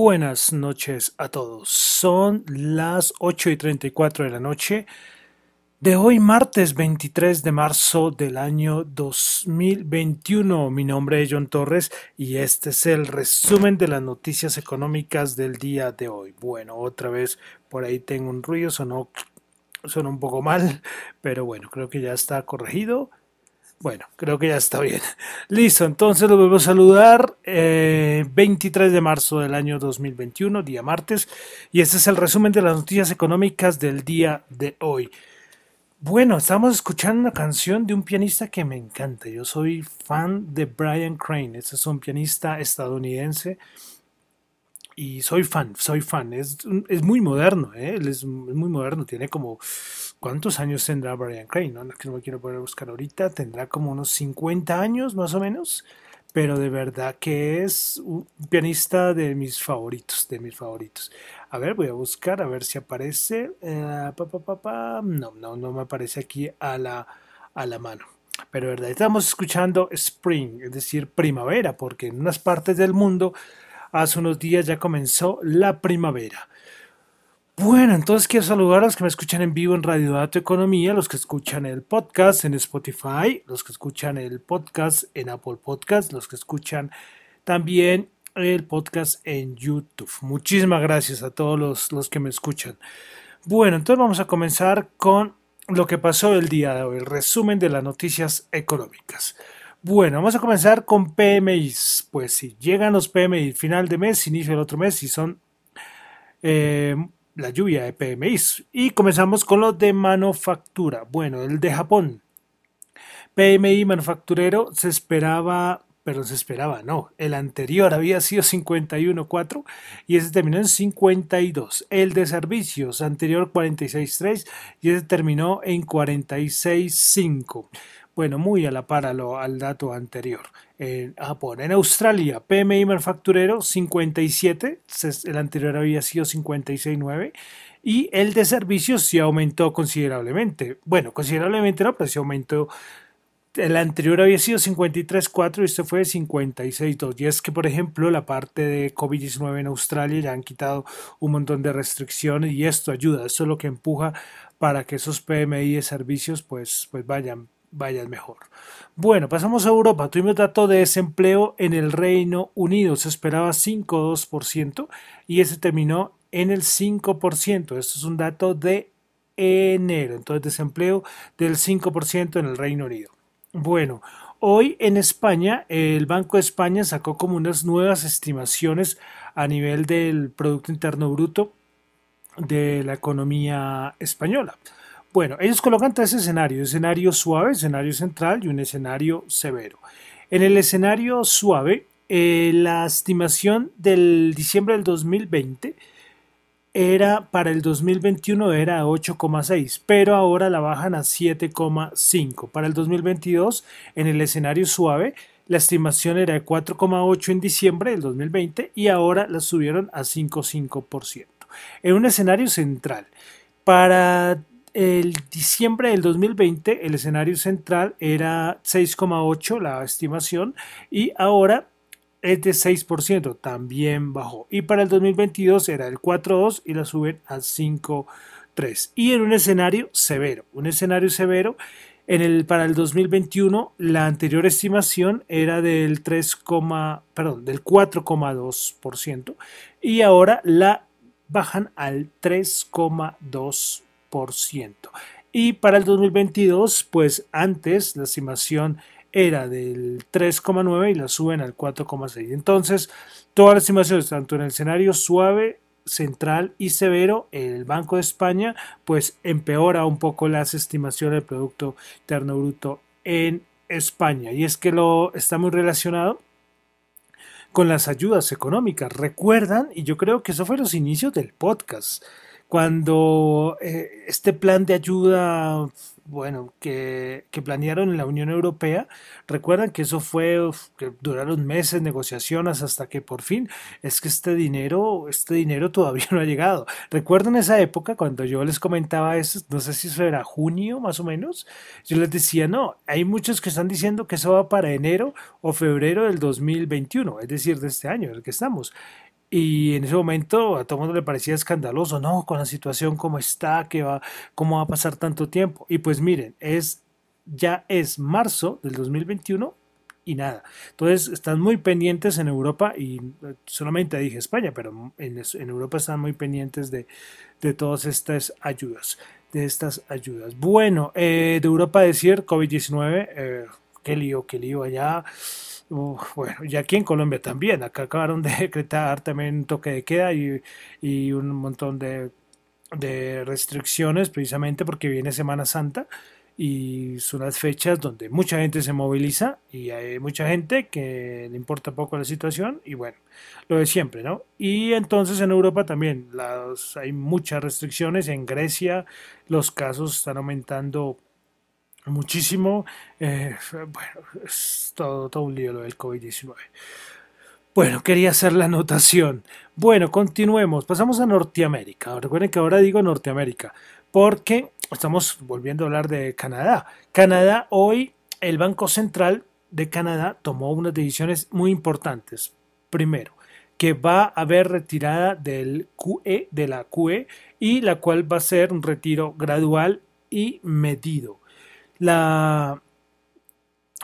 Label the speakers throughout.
Speaker 1: Buenas noches a todos. Son las 8 y 34 de la noche de hoy, martes 23 de marzo del año 2021. Mi nombre es John Torres y este es el resumen de las noticias económicas del día de hoy. Bueno, otra vez por ahí tengo un ruido, sonó, sonó un poco mal, pero bueno, creo que ya está corregido. Bueno, creo que ya está bien. Listo, entonces lo vuelvo a saludar. 23 eh, de marzo del año 2021, día martes. Y este es el resumen de las noticias económicas del día de hoy. Bueno, estamos escuchando una canción de un pianista que me encanta. Yo soy fan de Brian Crane. Este es un pianista estadounidense. Y soy fan, soy fan. Es, es muy moderno, ¿eh? Él es muy moderno. Tiene como ¿Cuántos años tendrá Brian Crane? No, que no me quiero poner a buscar ahorita. Tendrá como unos 50 años más o menos. Pero de verdad que es un pianista de mis favoritos, de mis favoritos. A ver, voy a buscar a ver si aparece. Eh, no, no, no me aparece aquí a la, a la mano. Pero de verdad, estamos escuchando Spring, es decir, primavera, porque en unas partes del mundo hace unos días ya comenzó la primavera. Bueno, entonces quiero saludar a los que me escuchan en vivo en Radio Dato Economía, los que escuchan el podcast en Spotify, los que escuchan el podcast en Apple Podcast, los que escuchan también el podcast en YouTube. Muchísimas gracias a todos los, los que me escuchan. Bueno, entonces vamos a comenzar con lo que pasó el día de hoy, el resumen de las noticias económicas. Bueno, vamos a comenzar con PMIs. Pues si llegan los PMI final de mes, inicio del otro mes, y son eh, la lluvia de PMI. Y comenzamos con los de manufactura. Bueno, el de Japón. PMI manufacturero se esperaba, pero se esperaba, no. El anterior había sido 51.4 y ese terminó en 52. El de servicios anterior 46.3 y ese terminó en 46.5 bueno, muy a la par al dato anterior. En Japón, en Australia, PMI manufacturero 57, el anterior había sido 56.9 y el de servicios sí aumentó considerablemente. Bueno, considerablemente no, pero sí aumentó. El anterior había sido 53.4 y este fue 56.2. Y es que, por ejemplo, la parte de COVID-19 en Australia ya han quitado un montón de restricciones y esto ayuda, eso es lo que empuja para que esos PMI de servicios pues, pues vayan vaya mejor. Bueno, pasamos a Europa. Tuvimos dato de desempleo en el Reino Unido. Se esperaba 5,2% y ese terminó en el 5%. Esto es un dato de enero. Entonces, desempleo del 5% en el Reino Unido. Bueno, hoy en España, el Banco de España sacó como unas nuevas estimaciones a nivel del Producto Interno Bruto de la economía española. Bueno, ellos colocan tres escenarios, escenario suave, escenario central y un escenario severo. En el escenario suave, eh, la estimación del diciembre del 2020 era para el 2021 era 8,6, pero ahora la bajan a 7,5. Para el 2022, en el escenario suave, la estimación era de 4,8 en diciembre del 2020 y ahora la subieron a 5,5%. En un escenario central, para el diciembre del 2020 el escenario central era 6,8 la estimación y ahora es de 6%, también bajó. Y para el 2022 era el 4,2 y la suben al 5,3. Y en un escenario severo, un escenario severo, en el, para el 2021 la anterior estimación era del 3, perdón, del 4,2% y ahora la bajan al 3,2%. Y para el 2022, pues antes la estimación era del 3,9 y la suben al 4,6. Entonces, todas las estimaciones, tanto en el escenario suave, central y severo, el Banco de España, pues empeora un poco las estimaciones del Producto Interno Bruto en España. Y es que lo está muy relacionado con las ayudas económicas. Recuerdan, y yo creo que eso fue los inicios del podcast cuando eh, este plan de ayuda, bueno, que, que, planearon en la Unión Europea, recuerdan que eso fue, que duraron meses, negociaciones, hasta que por fin, es que este dinero, este dinero todavía no ha llegado. Recuerdan esa época cuando yo les comentaba eso, no sé si eso era junio más o menos, yo les decía, no, hay muchos que están diciendo que eso va para enero o febrero del 2021, es decir, de este año, en el que estamos. Y en ese momento a todo el mundo le parecía escandaloso, no, con la situación como está, que va, cómo va a pasar tanto tiempo. Y pues miren, es ya es marzo del 2021 y nada. Entonces están muy pendientes en Europa y eh, solamente dije España, pero en, Europa están muy pendientes de, todas estas ayudas, de estas ayudas. Bueno, eh, de Europa decir COVID-19, eh, qué lío, qué lío allá. Bueno, y aquí en Colombia también, acá acabaron de decretar también un toque de queda y, y un montón de, de restricciones precisamente porque viene Semana Santa y son las fechas donde mucha gente se moviliza y hay mucha gente que le importa poco la situación y bueno, lo de siempre, ¿no? Y entonces en Europa también las, hay muchas restricciones, en Grecia los casos están aumentando muchísimo, eh, bueno, es todo, todo un lío lo del COVID-19. Bueno, quería hacer la anotación. Bueno, continuemos. Pasamos a Norteamérica. Recuerden que ahora digo Norteamérica porque estamos volviendo a hablar de Canadá. Canadá, hoy el Banco Central de Canadá tomó unas decisiones muy importantes. Primero, que va a haber retirada del QE, de la QE, y la cual va a ser un retiro gradual y medido. La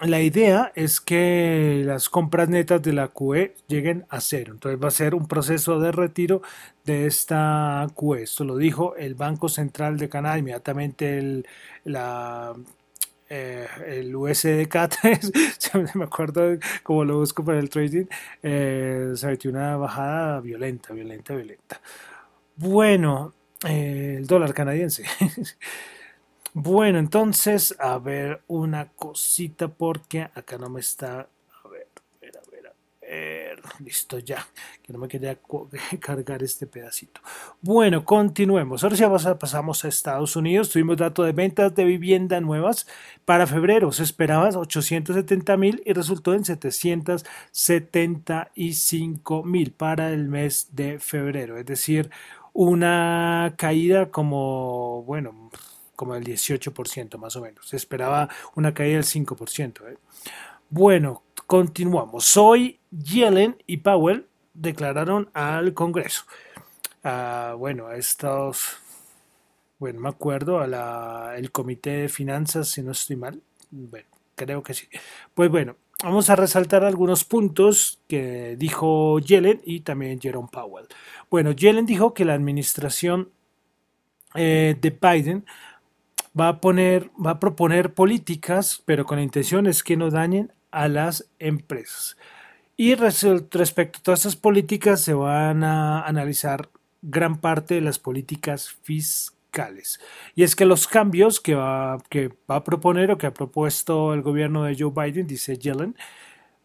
Speaker 1: la idea es que las compras netas de la QE lleguen a cero. Entonces va a ser un proceso de retiro de esta QE. Esto lo dijo el Banco Central de Canadá. Inmediatamente el, la, eh, el USDK3, me acuerdo como lo busco para el trading, eh, se metió una bajada violenta, violenta, violenta. Bueno, eh, el dólar canadiense. Bueno, entonces, a ver una cosita porque acá no me está... A ver, a ver, a ver, a ver. Listo ya, que no me quería cargar este pedacito. Bueno, continuemos. Ahora ya pasamos a Estados Unidos. Tuvimos datos de ventas de vivienda nuevas para febrero. Se esperaba 870 mil y resultó en 775 mil para el mes de febrero. Es decir, una caída como, bueno, como el 18% más o menos. Se esperaba una caída del 5%. ¿eh? Bueno, continuamos. Hoy Yellen y Powell declararon al Congreso. Ah, bueno, a estos, bueno, me acuerdo, a la, el Comité de Finanzas, si no estoy mal. Bueno, creo que sí. Pues bueno, vamos a resaltar algunos puntos que dijo Yellen y también Jerome Powell. Bueno, Yellen dijo que la administración eh, de Biden va a poner, va a proponer políticas, pero con la intención es que no dañen a las empresas. Y respecto a todas estas políticas se van a analizar gran parte de las políticas fiscales. Y es que los cambios que va, que va a proponer o que ha propuesto el gobierno de Joe Biden, dice Yellen,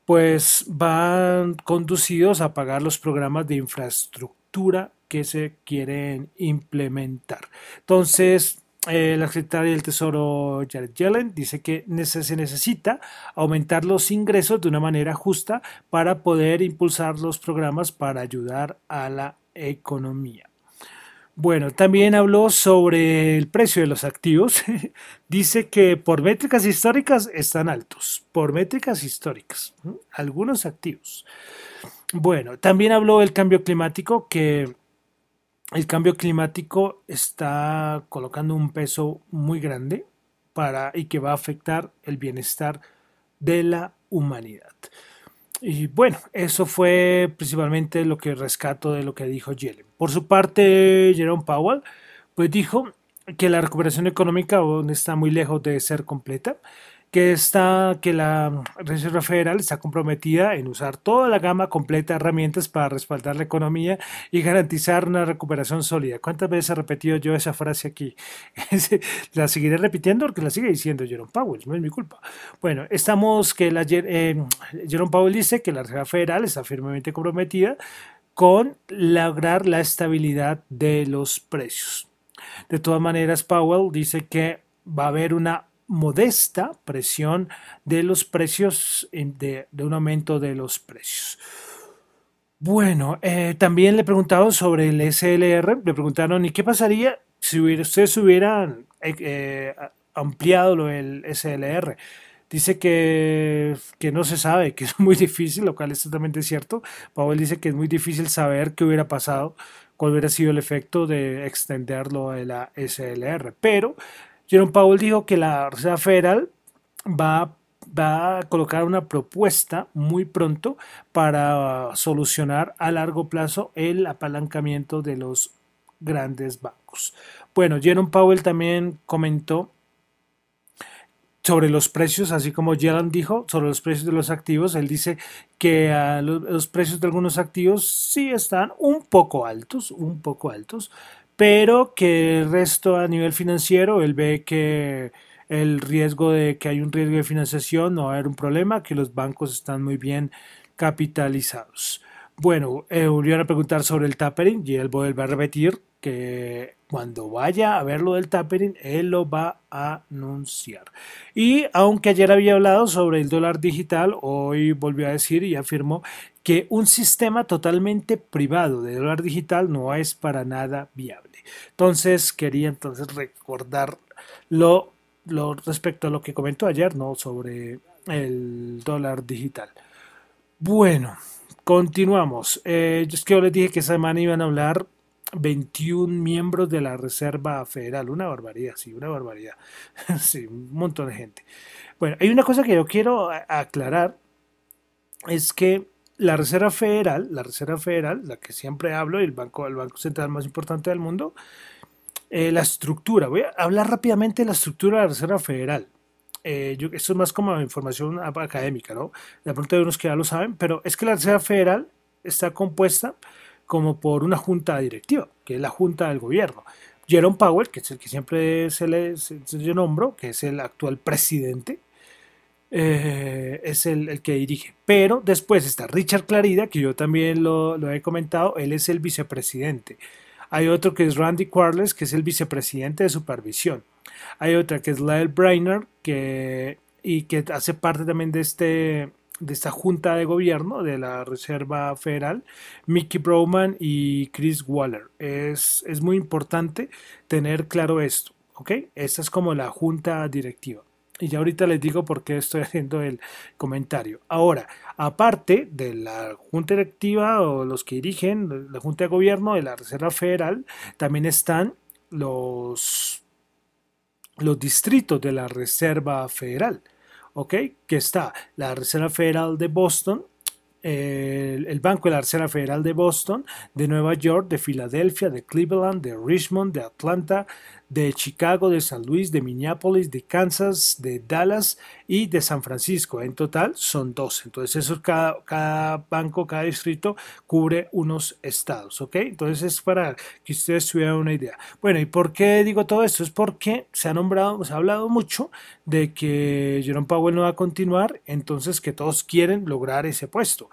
Speaker 1: pues van conducidos a pagar los programas de infraestructura que se quieren implementar. Entonces, eh, la secretaria del Tesoro Jared Yellen dice que se necesita aumentar los ingresos de una manera justa para poder impulsar los programas para ayudar a la economía. Bueno, también habló sobre el precio de los activos. dice que por métricas históricas están altos, por métricas históricas, algunos activos. Bueno, también habló del cambio climático que el cambio climático está colocando un peso muy grande para y que va a afectar el bienestar de la humanidad. Y bueno, eso fue principalmente lo que rescato de lo que dijo Yellen. Por su parte, Jerome Powell pues dijo que la recuperación económica aún está muy lejos de ser completa que está que la Reserva Federal está comprometida en usar toda la gama completa de herramientas para respaldar la economía y garantizar una recuperación sólida. ¿Cuántas veces he repetido yo esa frase aquí? la seguiré repitiendo porque la sigue diciendo Jerome Powell, no es mi culpa. Bueno, estamos que la eh, Jerome Powell dice que la Reserva Federal está firmemente comprometida con lograr la estabilidad de los precios. De todas maneras, Powell dice que va a haber una modesta presión de los precios, de, un aumento de los precios. Bueno, eh, también le preguntaron sobre el SLR, le preguntaron, ¿y qué pasaría si ustedes hubieran eh, eh, ampliado lo del SLR? dice que, que no se sabe, que es muy difícil, lo cual es totalmente cierto. Powell dice que es muy difícil saber qué hubiera pasado, cuál hubiera sido el efecto de extenderlo de la SLR. Pero Jerome Powell dijo que la Reserva Federal va, a colocar una propuesta muy pronto para solucionar a largo plazo el apalancamiento de los grandes bancos. Bueno, Jerome Powell también comentó sobre los precios, así como Yellen dijo, sobre los precios de los activos, él dice que los, los, precios de algunos activos sí están un poco altos, un poco altos, pero que el resto a nivel financiero, él ve que el riesgo de que hay un riesgo de financiación no va a haber un problema, que los bancos están muy bien capitalizados. Bueno, eh, volvieron a preguntar sobre el tapering y él vuelve a repetir que cuando vaya a ver lo del tapering, él lo va a anunciar. Y aunque ayer había hablado sobre el dólar digital, hoy volvió a decir y afirmó que un sistema totalmente privado de dólar digital no es para nada viable. Entonces quería entonces recordar lo, respecto a lo que comentó ayer, ¿no? Sobre el dólar digital. Bueno, continuamos. Eh, es que yo les dije que esa semana iban a hablar 21 miembros de la Reserva Federal. Una barbaridad, sí, una barbaridad. sí, un montón de gente. Bueno, hay una cosa que yo quiero aclarar, es que la Reserva Federal, la Reserva Federal, la que siempre hablo, el banco, el banco central más importante del mundo, eh, la estructura, voy a hablar rápidamente de la estructura de la Reserva Federal. Eh, esto es más como información académica, ¿no? De pronto hay unos que ya lo saben, pero es que la Reserva Federal está compuesta como por una junta directiva, que es la junta del gobierno. Jerome Powell, que es el que siempre se le se, yo nombro, que es el actual presidente, eh, es el, el, que dirige. Pero después está Richard Clarida, que yo también lo, lo, he comentado, él es el vicepresidente. Hay otro que es Randy Quarles, que es el vicepresidente de supervisión. Hay otra que es Lyle Brainer, que, y que hace parte también de este, de esta junta de gobierno de la Reserva Federal, Mickey Broman y Chris Waller. Es, es muy importante tener claro esto, ¿ok? Esta es como la junta directiva. Y ya ahorita les digo por qué estoy haciendo el comentario. Ahora, aparte de la Junta Directiva o los que dirigen la Junta de Gobierno de la Reserva Federal, también están los, los distritos de la Reserva Federal. ¿ok? Que está la Reserva Federal de Boston, el, el, Banco de la Reserva Federal de Boston, de Nueva York, de Filadelfia, de Cleveland, de Richmond, de Atlanta, de Chicago, de San Luis, de Minneapolis, de Kansas, de Dallas y de San Francisco. En total son 12. Entonces, eso cada, cada banco, cada distrito cubre unos estados. ¿Ok? Entonces, es para que ustedes tuvieran una idea. Bueno, ¿y por qué digo todo esto? Es porque se ha nombrado, se ha hablado mucho de que Jerome Powell no va a continuar, entonces que todos quieren lograr ese puesto.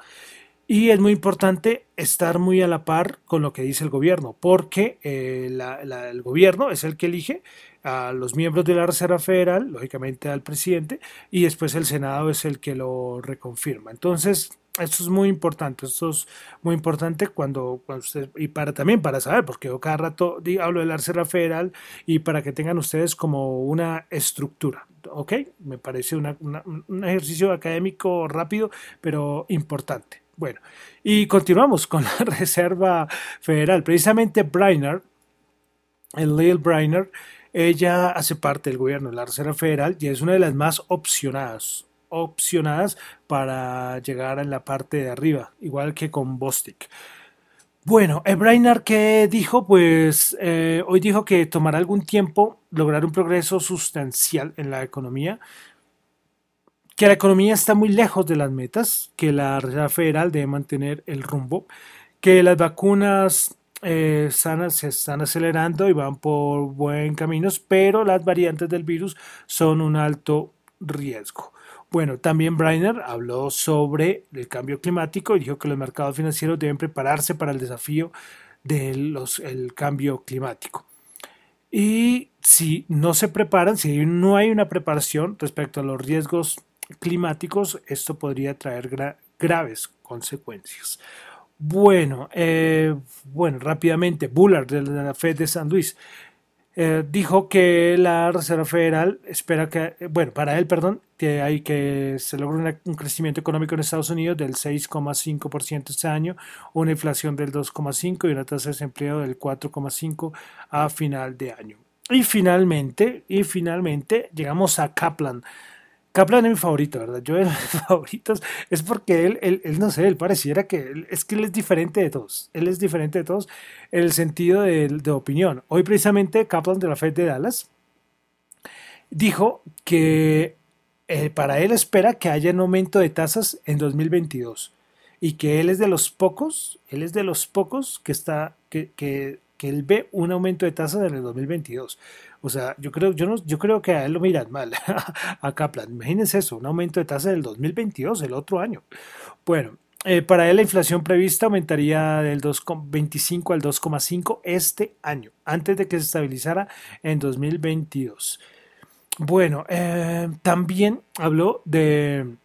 Speaker 1: Y es muy importante estar muy a la par con lo que dice el gobierno, porque eh, la, el gobierno es el que elige a los miembros de la Reserva Federal, lógicamente al presidente, y después el Senado es el que lo reconfirma. Entonces, esto es muy importante, esto es muy importante cuando, cuando usted, y para también para saber, porque yo cada rato digo, hablo de la Reserva Federal y para que tengan ustedes como una estructura, ¿ok? Me parece una, una, un ejercicio académico rápido, pero importante. Bueno, y continuamos con la Reserva Federal. Precisamente Brainerd, el Lil Brainerd, ella hace parte del gobierno de la Reserva Federal y es una de las más opcionadas, opcionadas para llegar a la parte de arriba, igual que con Bostic. Bueno, Brainerd que dijo, pues eh, hoy dijo que tomará algún tiempo lograr un progreso sustancial en la economía, que la economía está muy lejos de las metas, que la Reserva Federal debe mantener el rumbo, que las vacunas eh, están, se están acelerando y van por buen caminos, pero las variantes del virus son un alto riesgo. Bueno, también Brainer habló sobre el cambio climático y dijo que los mercados financieros deben prepararse para el desafío del cambio climático. Y si no se preparan, si no hay una preparación respecto a los riesgos climáticos, esto podría traer gra graves consecuencias. Bueno, eh, bueno, rápidamente, Bullard de la Fed de San Luis. eh, dijo que la Reserva Federal espera que, bueno, para él, perdón, que hay que se logre un crecimiento económico en Estados Unidos del 6,5% este año, una inflación del 2,5% y una tasa de desempleo del 4,5% a final de año. Y finalmente, y finalmente llegamos a Kaplan. Kaplan es mi favorito, ¿verdad? Yo de mis favoritos es porque él, él, no sé, él pareciera que es que él es diferente de todos. Él es diferente de todos en el sentido de, de opinión. Hoy precisamente Kaplan de la Fed de Dallas dijo que eh, para él espera que haya un aumento de tasas en 2022 y que él es de los pocos, él es de los pocos que está, que, que, que él ve un aumento de tasas en el 2022. O sea, yo creo, yo no, yo creo que a él lo miran mal, a Kaplan. Imagínense eso, un aumento de tasa del 2022, el otro año. Bueno, eh, para él la inflación prevista aumentaría del 2,25 al 2,5 este año, antes de que se estabilizara en 2022. Bueno, eh, también habló de,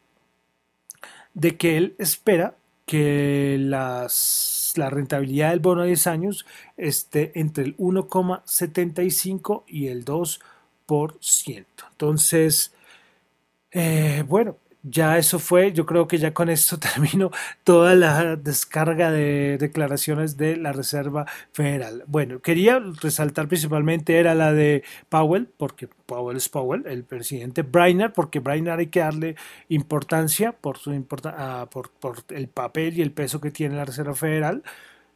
Speaker 1: de que él espera que las, la rentabilidad del bono de 10 años esté entre el 1,75 y el 2%. Entonces, eh, bueno, ya eso fue, yo creo que ya con esto termino toda la descarga de declaraciones de la Reserva Federal. Bueno, quería resaltar principalmente era la de Powell, porque Powell es Powell, el presidente Brainerd, porque Brainerd hay que darle importancia por, su ah, por, por el papel y el peso que tiene la Reserva Federal.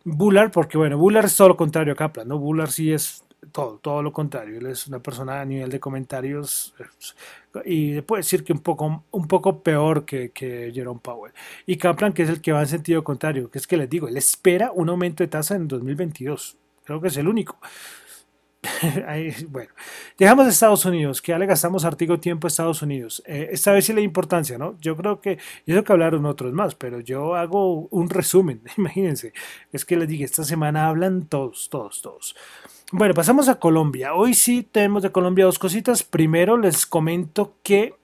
Speaker 1: Bullard, porque bueno, Bullard es todo lo contrario a Kaplan, ¿no? Bullard sí es todo, todo lo contrario. Él es una persona a nivel de comentarios y puede decir que un poco, un poco peor que, que Jerome Powell. Y Kaplan, que es el que va en sentido contrario, que es que les digo, él espera un aumento de tasa en 2022. Creo que es el único. bueno, dejamos Estados Unidos, que ya le gastamos artigo tiempo a Estados Unidos. Eh, esta vez sí la importancia, ¿no? Yo creo que, yo tengo que hablaron otros más, pero yo hago un resumen, imagínense. Es que les dije, esta semana hablan todos, todos, todos. Bueno, pasamos a Colombia. Hoy sí tenemos de Colombia dos cositas. Primero les comento que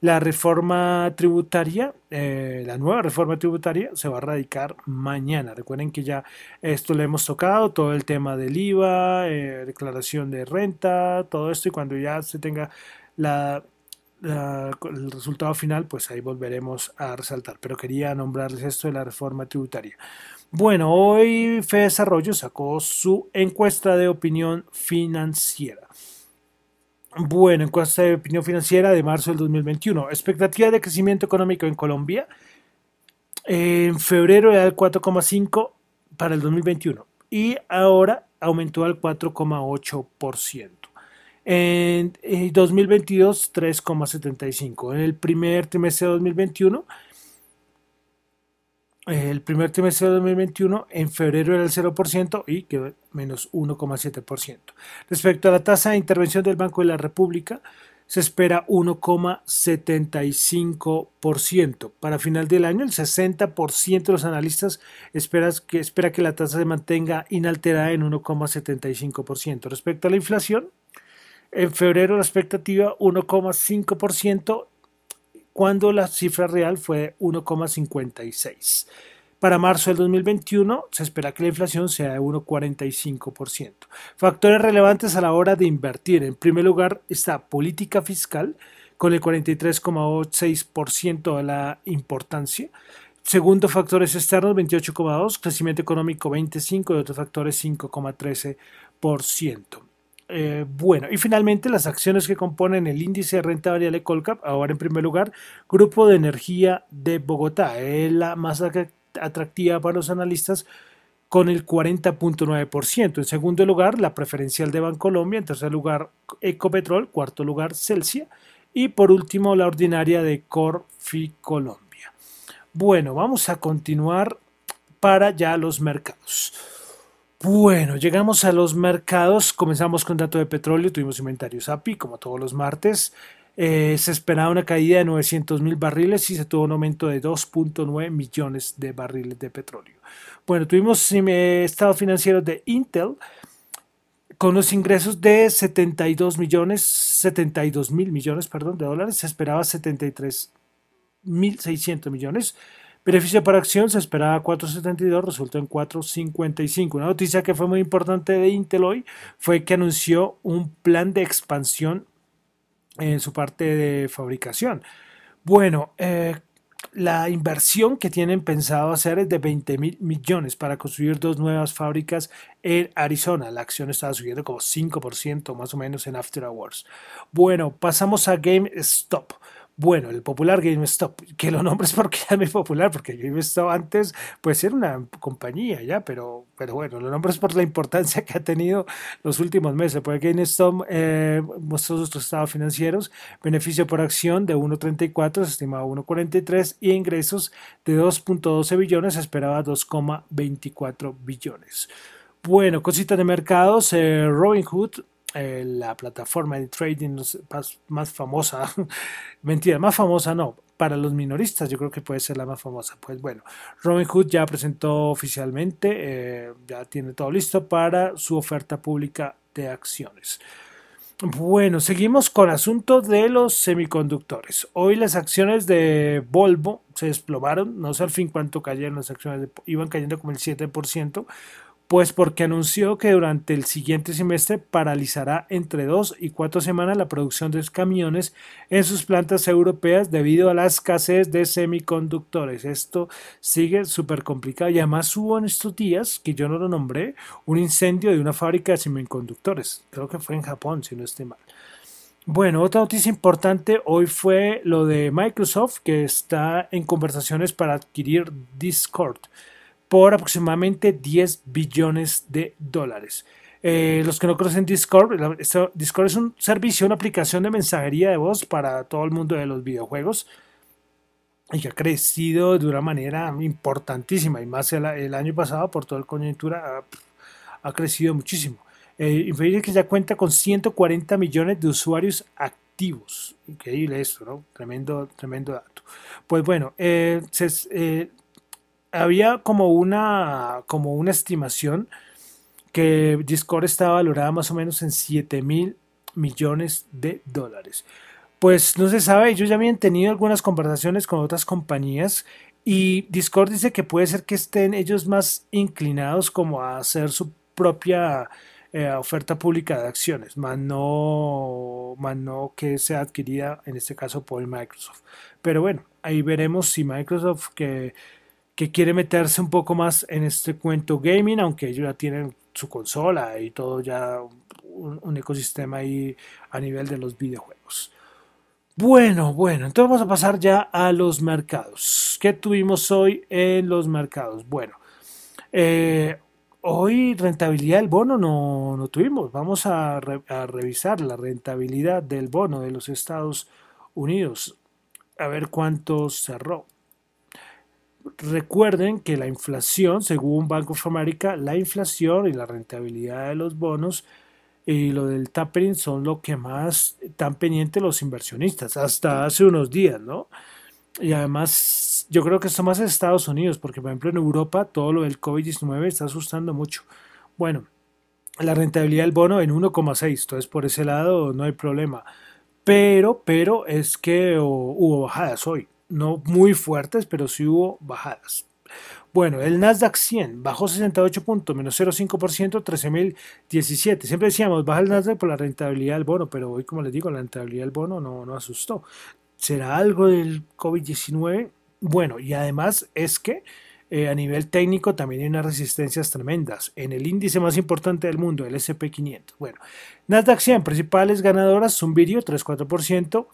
Speaker 1: la reforma tributaria, eh, la nueva reforma tributaria, se va a radicar mañana. Recuerden que ya esto lo hemos tocado, todo el tema del IVA, eh, declaración de renta, todo esto, y cuando ya se tenga la, el resultado final, pues ahí volveremos a resaltar. Pero quería nombrarles esto de la reforma tributaria. Bueno, hoy Fe Desarrollo sacó su encuesta de opinión financiera. Bueno, encuesta de opinión financiera de marzo del 2021. Expectativa de crecimiento económico en Colombia. En febrero era el 4,5 para el 2021 y ahora aumentó al 4,8%. En 2022, 3,75. En el primer trimestre de 2021 el primer trimestre de 2021 en febrero era el 0% y quedó menos 1,7%. Respecto a la tasa de intervención del Banco de la República, se espera 1,75%. Para final del año, el 60% de los analistas espera que, espera que la tasa se mantenga inalterada en 1,75%. Respecto a la inflación, en febrero la expectativa 1,5% cuando la cifra real fue 1,56. Para marzo del 2021 se espera que la inflación sea de 1,45%. Factores relevantes a la hora de invertir. En primer lugar está política fiscal con el 43,6% de la importancia. Segundo, factores externos 28,2%, crecimiento económico 25% y otros factores 5,13%. Eh, bueno, y finalmente las acciones que componen el índice de renta variable Colcap, ahora en primer lugar, Grupo de Energía de Bogotá, es la más atractiva para los analistas con el 40.9%. En segundo lugar, la preferencial de Bancolombia. En tercer lugar, Ecopetrol. Cuarto lugar, Celsia. Y por último, la ordinaria de Corfi Colombia. Bueno, vamos a continuar para ya los mercados. Bueno, llegamos a los mercados. Comenzamos con dato de petróleo. Tuvimos inventarios API, como todos los martes. Eh, se esperaba una caída de 900 mil barriles y se tuvo un aumento de 2.9 millones de barriles de petróleo. Bueno, tuvimos eh, estado financiero de Intel con los ingresos de 72 millones, 72 mil millones, perdón, de dólares. Se esperaba 73 mil 600 millones Beneficio por acción se esperaba 4.72, resultó en 4.55. Una noticia que fue muy importante de Intel hoy fue que anunció un plan de expansión en su parte de fabricación. Bueno, eh, la inversión que tienen pensado hacer es de 20 mil millones para construir dos nuevas fábricas en Arizona. La acción está subiendo como 5% más o menos en After Hours. Bueno, pasamos a GameStop. Bueno, el popular GameStop, que lo nombres porque ya es muy popular, porque GameStop antes pues era una compañía ya, pero, pero bueno, lo nombres por la importancia que ha tenido los últimos meses, porque GameStop eh, mostró sus estados financieros, beneficio por acción de 1.34, se estimaba 1.43 y ingresos de 2.12 billones, se esperaba 2.24 billones. Bueno, cositas de mercados, eh, Robinhood eh, la plataforma de trading más, famosa, mentira, más famosa no, para los minoristas yo creo que puede ser la más famosa. Pues bueno, Robinhood ya presentó oficialmente, eh, ya tiene todo listo para su oferta pública de acciones. Bueno, seguimos con el asunto de los semiconductores. Hoy las acciones de Volvo se desplomaron, no sé al fin cuánto cayeron las acciones, iban cayendo como el 7%, pues porque anunció que durante el siguiente semestre paralizará entre dos y cuatro semanas la producción de camiones en sus plantas europeas debido a la escasez de semiconductores. Esto sigue súper complicado y además hubo en estos días, que yo no lo nombré, un incendio de una fábrica de semiconductores. Creo que fue en Japón, si no estoy mal. Bueno, otra noticia importante hoy fue lo de Microsoft que está en conversaciones para adquirir Discord por aproximadamente 10 billones de dólares. Eh, los que no conocen Discord, Discord es un servicio, una aplicación de mensajería de voz para todo el mundo de los videojuegos y que ha crecido de una manera importantísima y más el, año pasado por toda la coyuntura ha, crecido muchísimo. Eh, que ya cuenta con 140 millones de usuarios activos. Increíble eso, ¿no? Tremendo, tremendo dato. Pues bueno, eh, se, eh, había como una, como una estimación que Discord estaba valorada más o menos en 7 mil millones de dólares. Pues no se sabe, ellos ya habían tenido algunas conversaciones con otras compañías y Discord dice que puede ser que estén ellos más inclinados como a hacer su propia eh, oferta pública de acciones, más no, más no que sea adquirida en este caso por Microsoft. Pero bueno, ahí veremos si Microsoft que que quiere meterse un poco más en este cuento gaming, aunque ellos ya tienen su consola y todo ya un, ecosistema ahí a nivel de los videojuegos. Bueno, bueno, entonces vamos a pasar ya a los mercados. ¿Qué tuvimos hoy en los mercados? Bueno, eh, hoy rentabilidad del bono no, no tuvimos. Vamos a, a, revisar la rentabilidad del bono de los Estados Unidos. A ver cuánto cerró. Recuerden que la inflación, según Bank of America, la inflación y la rentabilidad de los bonos y lo del tapering son lo que más están pendientes los inversionistas, hasta hace unos días, ¿no? Y además, yo creo que esto más en Estados Unidos, porque por ejemplo en Europa todo lo del COVID-19 está asustando mucho. Bueno, la rentabilidad del bono en 1,6, entonces por ese lado no hay problema. Pero, pero es que hubo bajadas hoy no muy fuertes, pero sí hubo bajadas. Bueno, el Nasdaq 100 bajó 68 puntos, menos 0,5%, 13.017. Siempre decíamos, baja el Nasdaq por la rentabilidad del bono, pero hoy, como les digo, la rentabilidad del bono no, no asustó. ¿Será algo del COVID-19? Bueno, y además es que eh, a nivel técnico también hay unas resistencias tremendas. En el índice más importante del mundo, el SP500. Bueno, Nasdaq 100, principales ganadoras, Zumbirio 3,4%,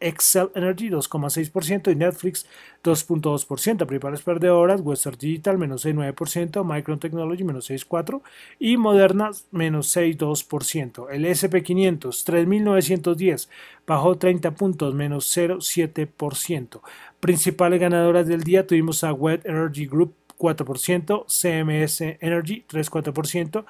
Speaker 1: Excel Energy 2,6% y Netflix 2,2%. Principales perdedoras, Western Digital menos 6,9%, Micron Technology menos 6,4% y Moderna menos 6,2%. El SP500 3.910 bajó 30 puntos menos 0,7%. Principales ganadoras del día tuvimos a Wet Energy Group 4%, CMS Energy 3,4%,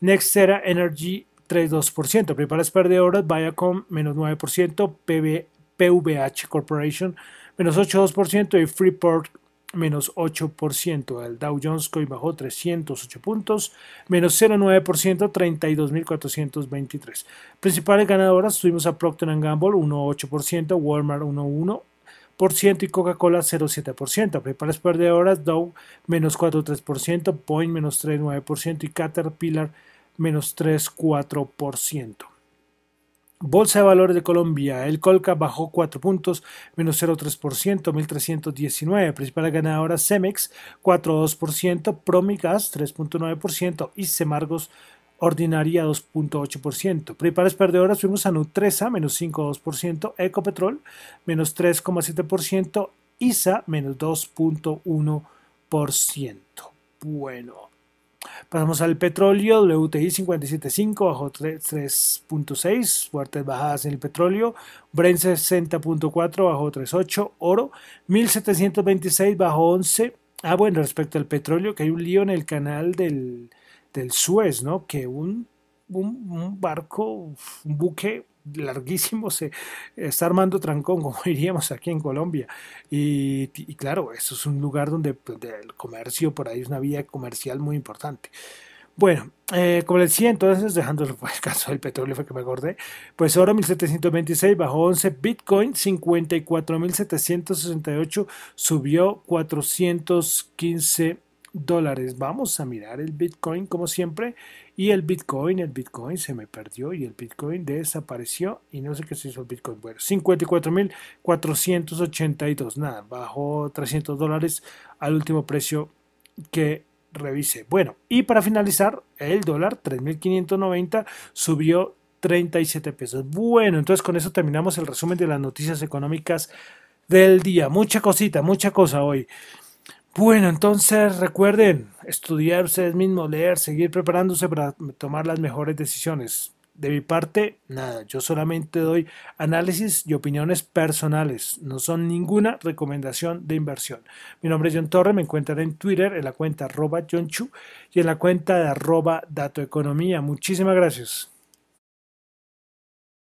Speaker 1: Nextera Energy 3,2%. Principales perdedoras, Viacom menos 9%, PB, PVH Corporation menos 8,2% y Freeport menos 8%. El Dow Jones Coin bajó 308 puntos, menos 0,9%, 32.423. Principales ganadoras tuvimos a Procter Gamble 1,8%, Walmart 1,1%, y Coca-Cola 0,7%. Principales perdedoras Dow menos 4,3%, Point menos 3,9% y Caterpillar menos 3,4%. Bolsa de Valores de Colombia, el Colca bajó 4 puntos, menos 0,3%, 1.319. Principales ganadoras Cemex 4,2%, Promigas 3,9% y Semargos Ordinaria 2.8%. Principales perdedoras fuimos a Nutresa menos 5,2%, Ecopetrol menos 3,7%, ISA menos 2.1%. Bueno, Pasamos al petróleo, WTI 57.5 bajó 3.6, fuertes bajadas en el petróleo, Brent 60.4 bajó 3.8, oro 1726 bajó 11. Ah, bueno, respecto al petróleo, que hay un lío en el canal del, del Suez, ¿no? Que un, un barco, un buque larguísimo se está armando trancón, como diríamos aquí en Colombia. Y, claro, eso es un lugar donde, el comercio por ahí es una vía comercial muy importante. Bueno, eh, como les decía, entonces, dejando el caso del petróleo, fue que me acordé, pues oro 1726 bajó 11, Bitcoin 54.768 subió 415 dólares. Vamos a mirar el Bitcoin como siempre. Y el Bitcoin, el Bitcoin se me perdió y el Bitcoin desapareció y no sé qué se hizo el Bitcoin. Bueno, 54.482. Nada, bajó 300 dólares al último precio que revise. Bueno, y para finalizar, el dólar 3.590 subió 37 pesos. Bueno, entonces con eso terminamos el resumen de las noticias económicas del día. Mucha cosita, mucha cosa hoy. Bueno, entonces recuerden estudiar ustedes mismos, leer, seguir preparándose para tomar las mejores decisiones. De mi parte, nada, yo solamente doy análisis y opiniones personales, no son ninguna recomendación de inversión. Mi nombre es John Torre, me encuentran en Twitter en la cuenta arroba John Chu y en la cuenta de arroba Datoeconomía. Muchísimas gracias.